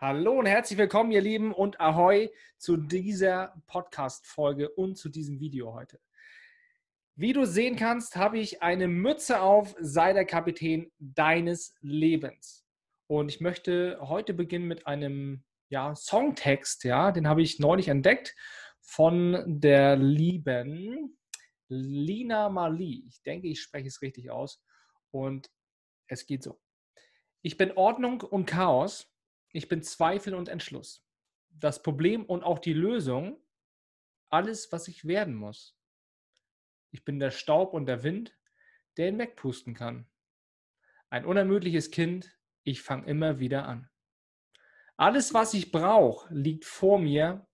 Hallo und herzlich willkommen, ihr Lieben, und Ahoi zu dieser Podcast-Folge und zu diesem Video heute. Wie du sehen kannst, habe ich eine Mütze auf, sei der Kapitän deines Lebens. Und ich möchte heute beginnen mit einem ja, Songtext, ja, den habe ich neulich entdeckt von der lieben Lina Mali. Ich denke, ich spreche es richtig aus. Und es geht so. Ich bin Ordnung und Chaos ich bin Zweifel und Entschluss. Das Problem und auch die Lösung, alles, was ich werden muss. Ich bin der Staub und der Wind, der ihn wegpusten kann. Ein unermüdliches Kind, ich fange immer wieder an. Alles, was ich brauche, liegt vor mir.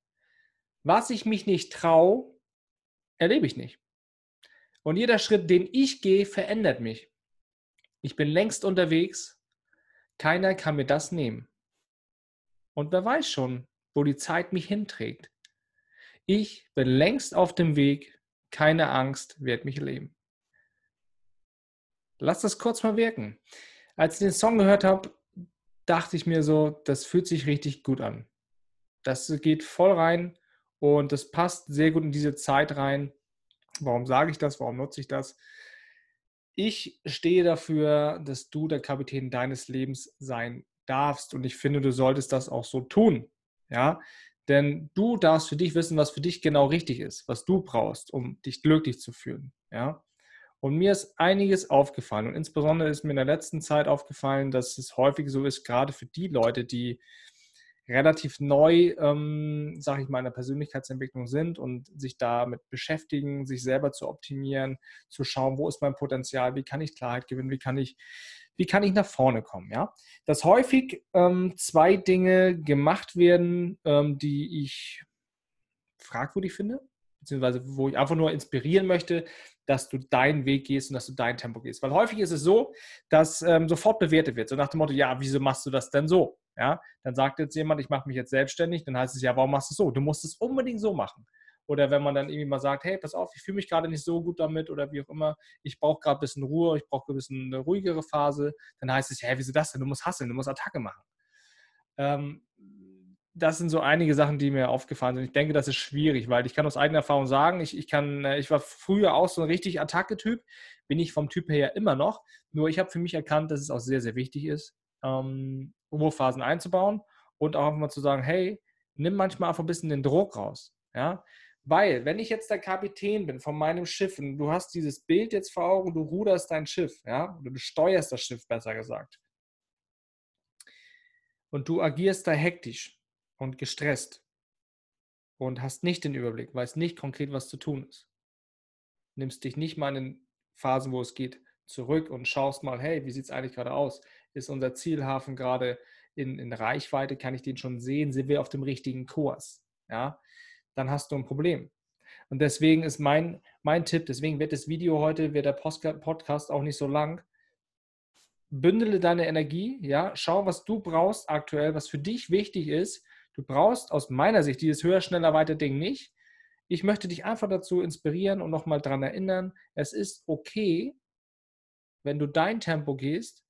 Was ich mich nicht traue, erlebe ich nicht. Und jeder Schritt, den ich gehe, verändert mich. Ich bin längst unterwegs. Keiner kann mir das nehmen. Und wer weiß schon, wo die Zeit mich hinträgt. Ich bin längst auf dem Weg, keine Angst wird mich leben. Lass das kurz mal wirken. Als ich den Song gehört habe, dachte ich mir so, das fühlt sich richtig gut an. Das geht voll rein und das passt sehr gut in diese Zeit rein. Warum sage ich das? Warum nutze ich das? Ich stehe dafür, dass du der Kapitän deines Lebens sein darfst. Und ich finde, du solltest das auch so tun. Ja, denn du darfst für dich wissen, was für dich genau richtig ist, was du brauchst, um dich glücklich zu fühlen. Ja. Und mir ist einiges aufgefallen. Und insbesondere ist mir in der letzten Zeit aufgefallen, dass es häufig so ist, gerade für die Leute, die relativ neu, ähm, sage ich mal, in der Persönlichkeitsentwicklung sind und sich damit beschäftigen, sich selber zu optimieren, zu schauen, wo ist mein Potenzial, wie kann ich Klarheit gewinnen, wie kann ich wie kann ich nach vorne kommen, ja? Dass häufig ähm, zwei Dinge gemacht werden, ähm, die ich fragwürdig finde, beziehungsweise wo ich einfach nur inspirieren möchte, dass du deinen Weg gehst und dass du dein Tempo gehst. Weil häufig ist es so, dass ähm, sofort bewertet wird, so nach dem Motto, ja, wieso machst du das denn so? Ja, dann sagt jetzt jemand, ich mache mich jetzt selbstständig, dann heißt es ja, warum machst du es so? Du musst es unbedingt so machen. Oder wenn man dann irgendwie mal sagt, hey, pass auf, ich fühle mich gerade nicht so gut damit oder wie auch immer, ich brauche gerade ein bisschen Ruhe, ich brauche ein bisschen eine ruhigere Phase, dann heißt es, hey, wieso das denn? Du musst hasseln, du musst Attacke machen. Ähm, das sind so einige Sachen, die mir aufgefallen sind. Ich denke, das ist schwierig, weil ich kann aus eigener Erfahrung sagen, ich, ich, kann, äh, ich war früher auch so ein richtig Attacke-Typ, bin ich vom Typ her immer noch. Nur ich habe für mich erkannt, dass es auch sehr, sehr wichtig ist, ähm, Ruhephasen einzubauen und auch einfach mal zu sagen, hey, nimm manchmal einfach ein bisschen den Druck raus. Ja? Weil, wenn ich jetzt der Kapitän bin von meinem Schiff und du hast dieses Bild jetzt vor Augen, du ruderst dein Schiff, ja, oder du steuerst das Schiff, besser gesagt. Und du agierst da hektisch und gestresst und hast nicht den Überblick, weißt nicht konkret, was zu tun ist. Nimmst dich nicht mal in Phasen, wo es geht, zurück und schaust mal, hey, wie sieht es eigentlich gerade aus? Ist unser Zielhafen gerade in, in Reichweite? Kann ich den schon sehen? Sind wir auf dem richtigen Kurs? Ja, dann hast du ein Problem. Und deswegen ist mein, mein Tipp, deswegen wird das Video heute, wird der Podcast auch nicht so lang. Bündele deine Energie, ja, schau, was du brauchst aktuell, was für dich wichtig ist. Du brauchst aus meiner Sicht dieses höher, schneller, weiter Ding nicht. Ich möchte dich einfach dazu inspirieren und nochmal daran erinnern, es ist okay, wenn du dein Tempo gehst.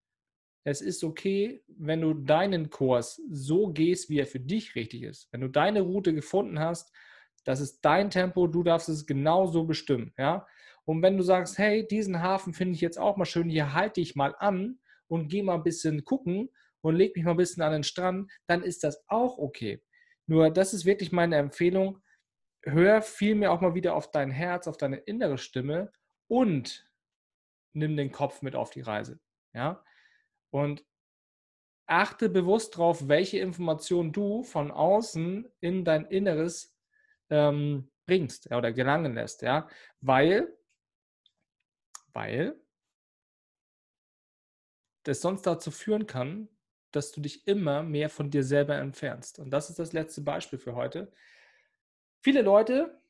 Es ist okay, wenn du deinen Kurs so gehst, wie er für dich richtig ist. Wenn du deine Route gefunden hast das ist dein Tempo, du darfst es genauso bestimmen. Ja? Und wenn du sagst, hey, diesen Hafen finde ich jetzt auch mal schön, hier halte ich mal an und gehe mal ein bisschen gucken und leg mich mal ein bisschen an den Strand, dann ist das auch okay. Nur das ist wirklich meine Empfehlung. Hör vielmehr auch mal wieder auf dein Herz, auf deine innere Stimme und nimm den Kopf mit auf die Reise. Ja? Und achte bewusst darauf, welche Informationen du von außen in dein Inneres ähm, bringst ja, oder gelangen lässt, ja, weil, weil das sonst dazu führen kann, dass du dich immer mehr von dir selber entfernst. Und das ist das letzte Beispiel für heute. Viele Leute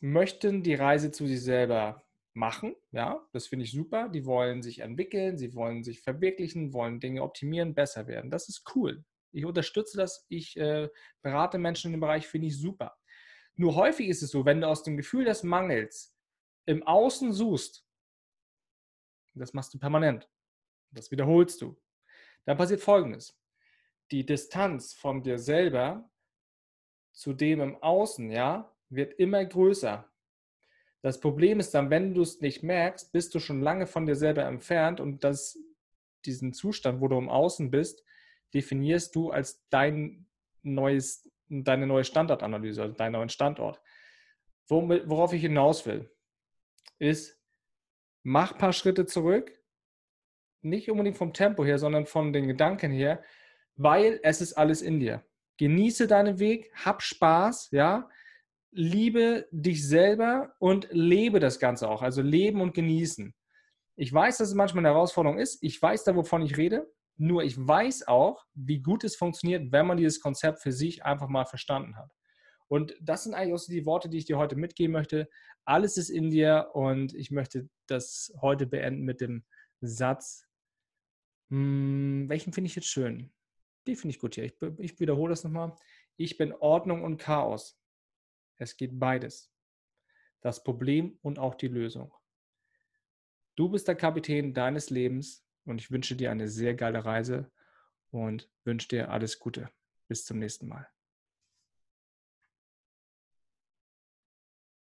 möchten die Reise zu sich selber machen, ja, das finde ich super. Die wollen sich entwickeln, sie wollen sich verwirklichen, wollen Dinge optimieren, besser werden. Das ist cool. Ich unterstütze das, ich äh, berate Menschen in dem Bereich, finde ich super. Nur häufig ist es so, wenn du aus dem Gefühl des Mangels im Außen suchst, das machst du permanent, das wiederholst du, dann passiert Folgendes. die Distanz von dir selber zu dem im Außen, ja, wird immer größer. Das Problem ist dann, wenn du es nicht merkst, bist du schon lange von dir selber entfernt und das, diesen Zustand, wo du im Außen bist, definierst du als dein neues, deine neue Standardanalyse, also deinen neuen Standort. Worauf ich hinaus will, ist, mach ein paar Schritte zurück, nicht unbedingt vom Tempo her, sondern von den Gedanken her, weil es ist alles in dir. Genieße deinen Weg, hab Spaß, ja, liebe dich selber und lebe das Ganze auch. Also leben und genießen. Ich weiß, dass es manchmal eine Herausforderung ist. Ich weiß da, wovon ich rede. Nur ich weiß auch, wie gut es funktioniert, wenn man dieses Konzept für sich einfach mal verstanden hat. Und das sind eigentlich auch so die Worte, die ich dir heute mitgeben möchte. Alles ist in dir und ich möchte das heute beenden mit dem Satz, hm, welchen finde ich jetzt schön? Die finde ich gut hier. Ich, ich wiederhole das nochmal. Ich bin Ordnung und Chaos. Es geht beides. Das Problem und auch die Lösung. Du bist der Kapitän deines Lebens und ich wünsche dir eine sehr geile Reise und wünsche dir alles Gute. Bis zum nächsten Mal.